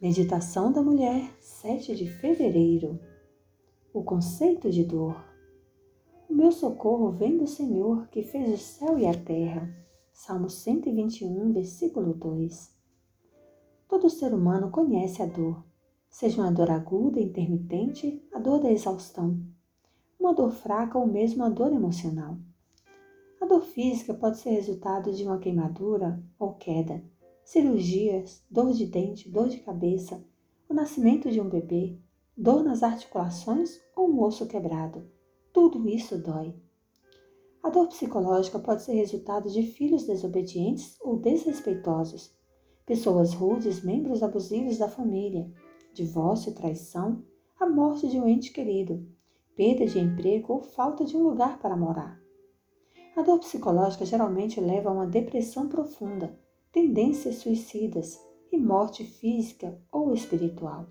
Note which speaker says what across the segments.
Speaker 1: Meditação da Mulher, 7 de fevereiro. O conceito de dor. O meu socorro vem do Senhor que fez o céu e a terra. Salmo 121, versículo 2. Todo ser humano conhece a dor, seja uma dor aguda, intermitente, a dor da exaustão, uma dor fraca ou mesmo a dor emocional. A dor física pode ser resultado de uma queimadura ou queda cirurgias, dor de dente, dor de cabeça, o nascimento de um bebê, dor nas articulações ou um osso quebrado. Tudo isso dói. A dor psicológica pode ser resultado de filhos desobedientes ou desrespeitosos, pessoas rudes, membros abusivos da família, divórcio, traição, a morte de um ente querido, perda de emprego ou falta de um lugar para morar. A dor psicológica geralmente leva a uma depressão profunda tendências suicidas e morte física ou espiritual.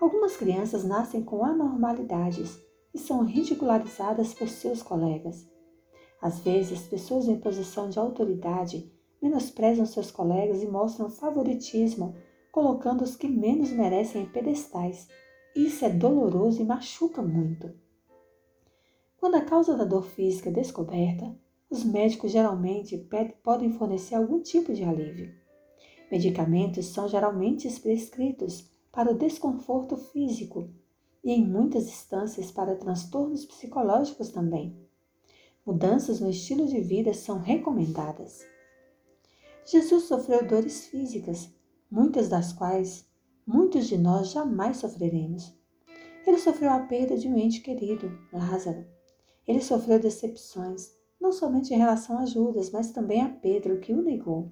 Speaker 1: Algumas crianças nascem com anormalidades e são ridicularizadas por seus colegas. Às vezes, pessoas em posição de autoridade menosprezam seus colegas e mostram favoritismo, colocando os que menos merecem em pedestais. Isso é doloroso e machuca muito. Quando a causa da dor física é descoberta, os médicos geralmente podem fornecer algum tipo de alívio. Medicamentos são geralmente prescritos para o desconforto físico e, em muitas instâncias, para transtornos psicológicos também. Mudanças no estilo de vida são recomendadas. Jesus sofreu dores físicas, muitas das quais muitos de nós jamais sofreremos. Ele sofreu a perda de um ente querido, Lázaro. Ele sofreu decepções, não somente em relação a Judas, mas também a Pedro, que o negou.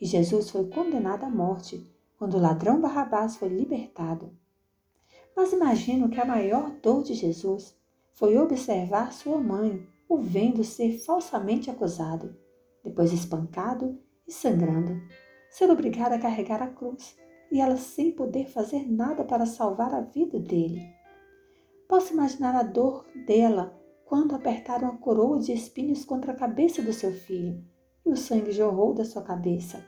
Speaker 1: E Jesus foi condenado à morte quando o ladrão Barrabás foi libertado. Mas imagino que a maior dor de Jesus foi observar sua mãe o vendo ser falsamente acusado, depois espancado e sangrando, ser obrigada a carregar a cruz e ela sem poder fazer nada para salvar a vida dele. Posso imaginar a dor dela quando apertaram a coroa de espinhos contra a cabeça do seu filho, e o sangue jorrou da sua cabeça,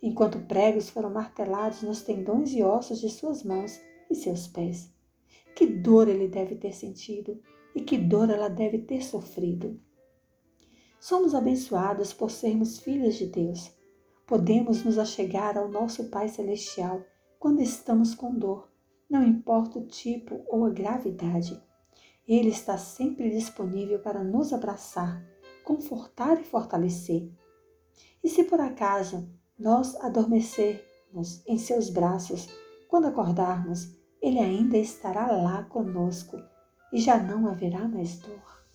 Speaker 1: enquanto pregos foram martelados nos tendões e ossos de suas mãos e seus pés. Que dor ele deve ter sentido e que dor ela deve ter sofrido. Somos abençoados por sermos filhos de Deus. Podemos nos achegar ao nosso Pai Celestial quando estamos com dor, não importa o tipo ou a gravidade. Ele está sempre disponível para nos abraçar, confortar e fortalecer. E se por acaso nós adormecermos em seus braços, quando acordarmos, ele ainda estará lá conosco e já não haverá mais dor.